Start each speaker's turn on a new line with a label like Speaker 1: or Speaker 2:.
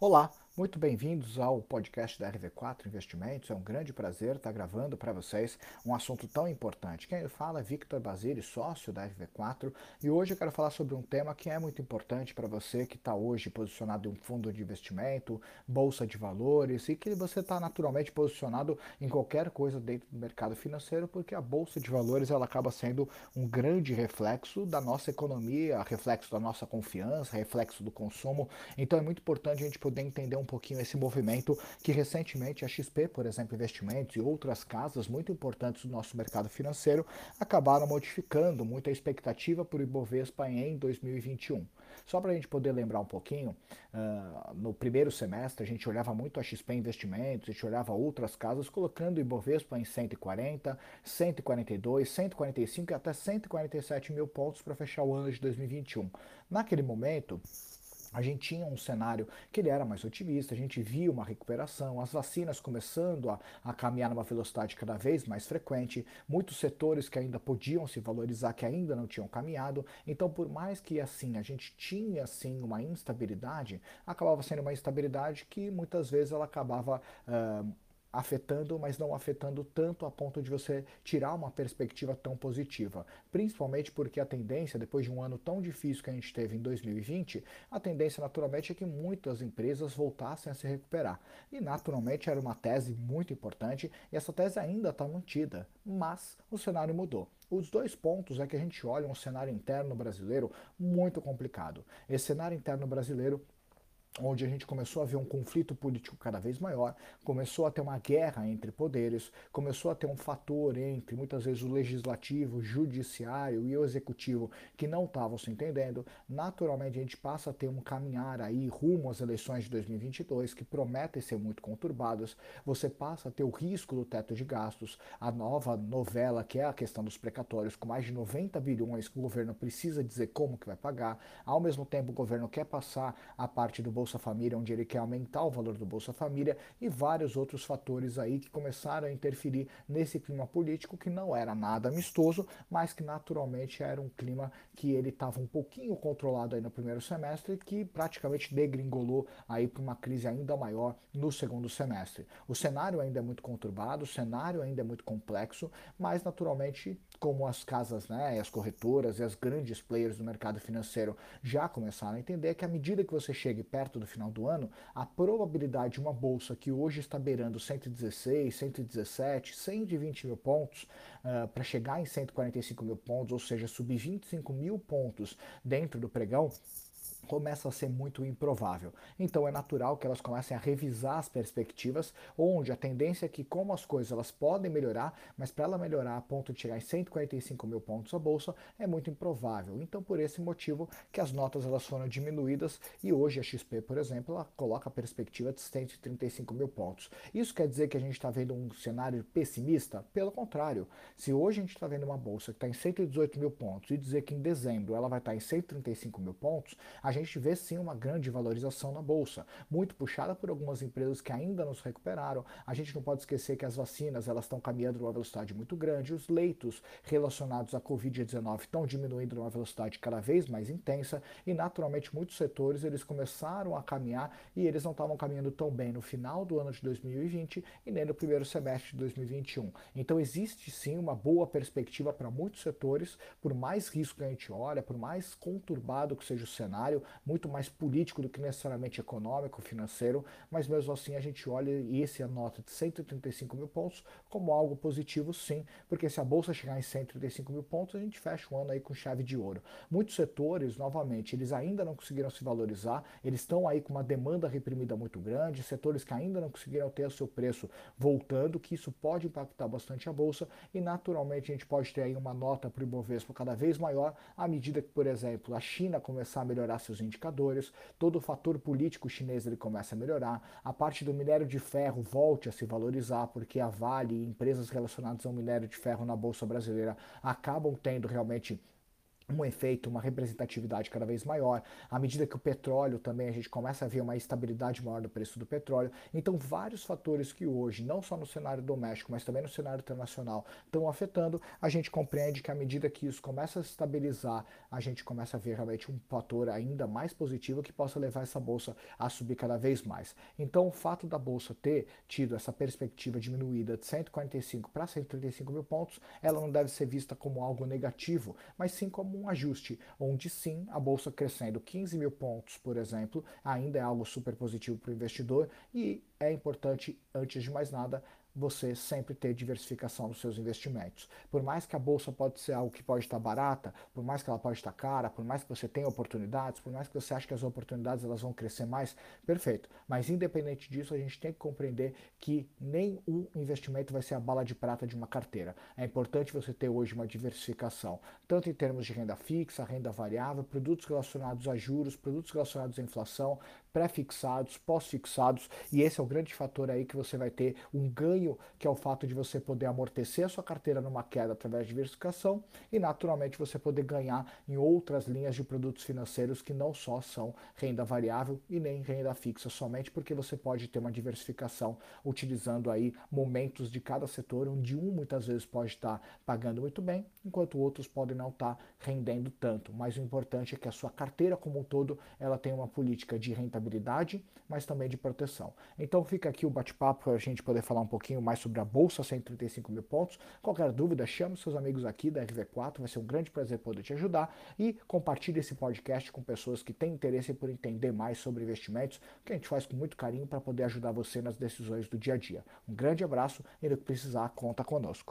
Speaker 1: Olá, muito bem-vindos ao podcast da RV4 Investimentos. É um grande prazer estar gravando para vocês um assunto tão importante. Quem fala é Victor Basile, sócio da RV4, e hoje eu quero falar sobre um tema que é muito importante para você que está hoje posicionado em um fundo de investimento, bolsa de valores e que você está naturalmente posicionado em qualquer coisa dentro do mercado financeiro, porque a bolsa de valores ela acaba sendo um grande reflexo da nossa economia, reflexo da nossa confiança, reflexo do consumo. Então é muito importante a gente poder entender um pouquinho esse movimento que recentemente a XP, por exemplo, Investimentos e outras casas muito importantes do nosso mercado financeiro acabaram modificando muito a expectativa para o Ibovespa em 2021. Só para a gente poder lembrar um pouquinho, uh, no primeiro semestre a gente olhava muito a XP Investimentos, a gente olhava outras casas colocando o Ibovespa em 140, 142, 145 e até 147 mil pontos para fechar o ano de 2021. Naquele momento, a gente tinha um cenário que ele era mais otimista, a gente via uma recuperação, as vacinas começando a, a, caminhar numa velocidade cada vez mais frequente, muitos setores que ainda podiam se valorizar, que ainda não tinham caminhado. Então, por mais que assim a gente tinha assim uma instabilidade, acabava sendo uma instabilidade que muitas vezes ela acabava uh, afetando, mas não afetando tanto a ponto de você tirar uma perspectiva tão positiva. Principalmente porque a tendência, depois de um ano tão difícil que a gente teve em 2020, a tendência naturalmente é que muitas empresas voltassem a se recuperar. E naturalmente era uma tese muito importante e essa tese ainda está mantida, mas o cenário mudou. Os dois pontos é que a gente olha um cenário interno brasileiro muito complicado. Esse cenário interno brasileiro onde a gente começou a ver um conflito político cada vez maior, começou a ter uma guerra entre poderes, começou a ter um fator entre muitas vezes o legislativo, o judiciário e o executivo que não estavam se entendendo. Naturalmente a gente passa a ter um caminhar aí rumo às eleições de 2022 que prometem ser muito conturbadas. Você passa a ter o risco do teto de gastos, a nova novela que é a questão dos precatórios com mais de 90 bilhões que o governo precisa dizer como que vai pagar. Ao mesmo tempo o governo quer passar a parte do Bolsa Família, onde ele quer aumentar o valor do Bolsa Família e vários outros fatores aí que começaram a interferir nesse clima político que não era nada amistoso, mas que naturalmente era um clima que ele estava um pouquinho controlado aí no primeiro semestre que praticamente degringolou aí para uma crise ainda maior no segundo semestre. O cenário ainda é muito conturbado, o cenário ainda é muito complexo, mas naturalmente como as casas, né, as corretoras e as grandes players do mercado financeiro já começaram a entender que à medida que você chegue perto do final do ano, a probabilidade de uma bolsa que hoje está beirando 116, 117, 120 mil pontos uh, para chegar em 145 mil pontos, ou seja, subir 25 mil pontos dentro do pregão, começa a ser muito improvável. Então é natural que elas comecem a revisar as perspectivas, onde a tendência é que como as coisas elas podem melhorar, mas para ela melhorar a ponto de chegar em 145 mil pontos a bolsa é muito improvável. Então por esse motivo que as notas elas foram diminuídas e hoje a XP, por exemplo, ela coloca a perspectiva de 135 mil pontos. Isso quer dizer que a gente está vendo um cenário pessimista? Pelo contrário, se hoje a gente está vendo uma bolsa que está em 118 mil pontos e dizer que em dezembro ela vai estar tá em 135 mil pontos, a gente vê sim uma grande valorização na bolsa, muito puxada por algumas empresas que ainda não se recuperaram. A gente não pode esquecer que as vacinas elas estão caminhando numa velocidade muito grande, os leitos relacionados à Covid-19 estão diminuindo numa velocidade cada vez mais intensa e naturalmente muitos setores eles começaram a caminhar e eles não estavam caminhando tão bem no final do ano de 2020 e nem no primeiro semestre de 2021. Então existe sim uma boa perspectiva para muitos setores, por mais risco que a gente olha, por mais conturbado que seja o cenário, muito mais político do que necessariamente econômico, financeiro, mas mesmo assim a gente olha e esse a nota de 135 mil pontos como algo positivo, sim, porque se a bolsa chegar em 135 mil pontos, a gente fecha o ano aí com chave de ouro. Muitos setores, novamente, eles ainda não conseguiram se valorizar, eles estão aí com uma demanda reprimida muito grande, setores que ainda não conseguiram ter o seu preço voltando, que isso pode impactar bastante a bolsa e naturalmente a gente pode ter aí uma nota para o Ibovespa cada vez maior à medida que, por exemplo, a China começar a melhorar seus indicadores, todo o fator político chinês ele começa a melhorar, a parte do minério de ferro volte a se valorizar, porque a Vale e empresas relacionadas ao minério de ferro na Bolsa Brasileira acabam tendo realmente um efeito, uma representatividade cada vez maior. À medida que o petróleo também a gente começa a ver uma estabilidade maior do preço do petróleo. Então, vários fatores que hoje, não só no cenário doméstico, mas também no cenário internacional, estão afetando, a gente compreende que à medida que isso começa a se estabilizar, a gente começa a ver realmente um fator ainda mais positivo que possa levar essa bolsa a subir cada vez mais. Então, o fato da bolsa ter tido essa perspectiva diminuída de 145 para 135 mil pontos, ela não deve ser vista como algo negativo, mas sim como um ajuste, onde sim a bolsa crescendo 15 mil pontos, por exemplo, ainda é algo super positivo para o investidor e é importante, antes de mais nada, você sempre ter diversificação nos seus investimentos. Por mais que a bolsa pode ser algo que pode estar barata, por mais que ela pode estar cara, por mais que você tenha oportunidades, por mais que você ache que as oportunidades elas vão crescer mais, perfeito. Mas independente disso, a gente tem que compreender que nem um investimento vai ser a bala de prata de uma carteira. É importante você ter hoje uma diversificação, tanto em termos de renda fixa, renda variável, produtos relacionados a juros, produtos relacionados à inflação, pré-fixados, pós-fixados, e esse é o grande fator aí que você vai ter um ganho, que é o fato de você poder amortecer a sua carteira numa queda através de diversificação e naturalmente você poder ganhar em outras linhas de produtos financeiros que não só são renda variável e nem renda fixa, somente porque você pode ter uma diversificação utilizando aí momentos de cada setor, onde um muitas vezes pode estar pagando muito bem, enquanto outros podem não estar rendendo tanto. Mas o importante é que a sua carteira como um todo, ela tem uma política de rentabilidade estabilidade, mas também de proteção. Então fica aqui o bate-papo para a gente poder falar um pouquinho mais sobre a Bolsa 135 mil pontos. Qualquer dúvida, chame seus amigos aqui da RV4, vai ser um grande prazer poder te ajudar e compartilhe esse podcast com pessoas que têm interesse por entender mais sobre investimentos, que a gente faz com muito carinho para poder ajudar você nas decisões do dia a dia. Um grande abraço e no que precisar, conta conosco.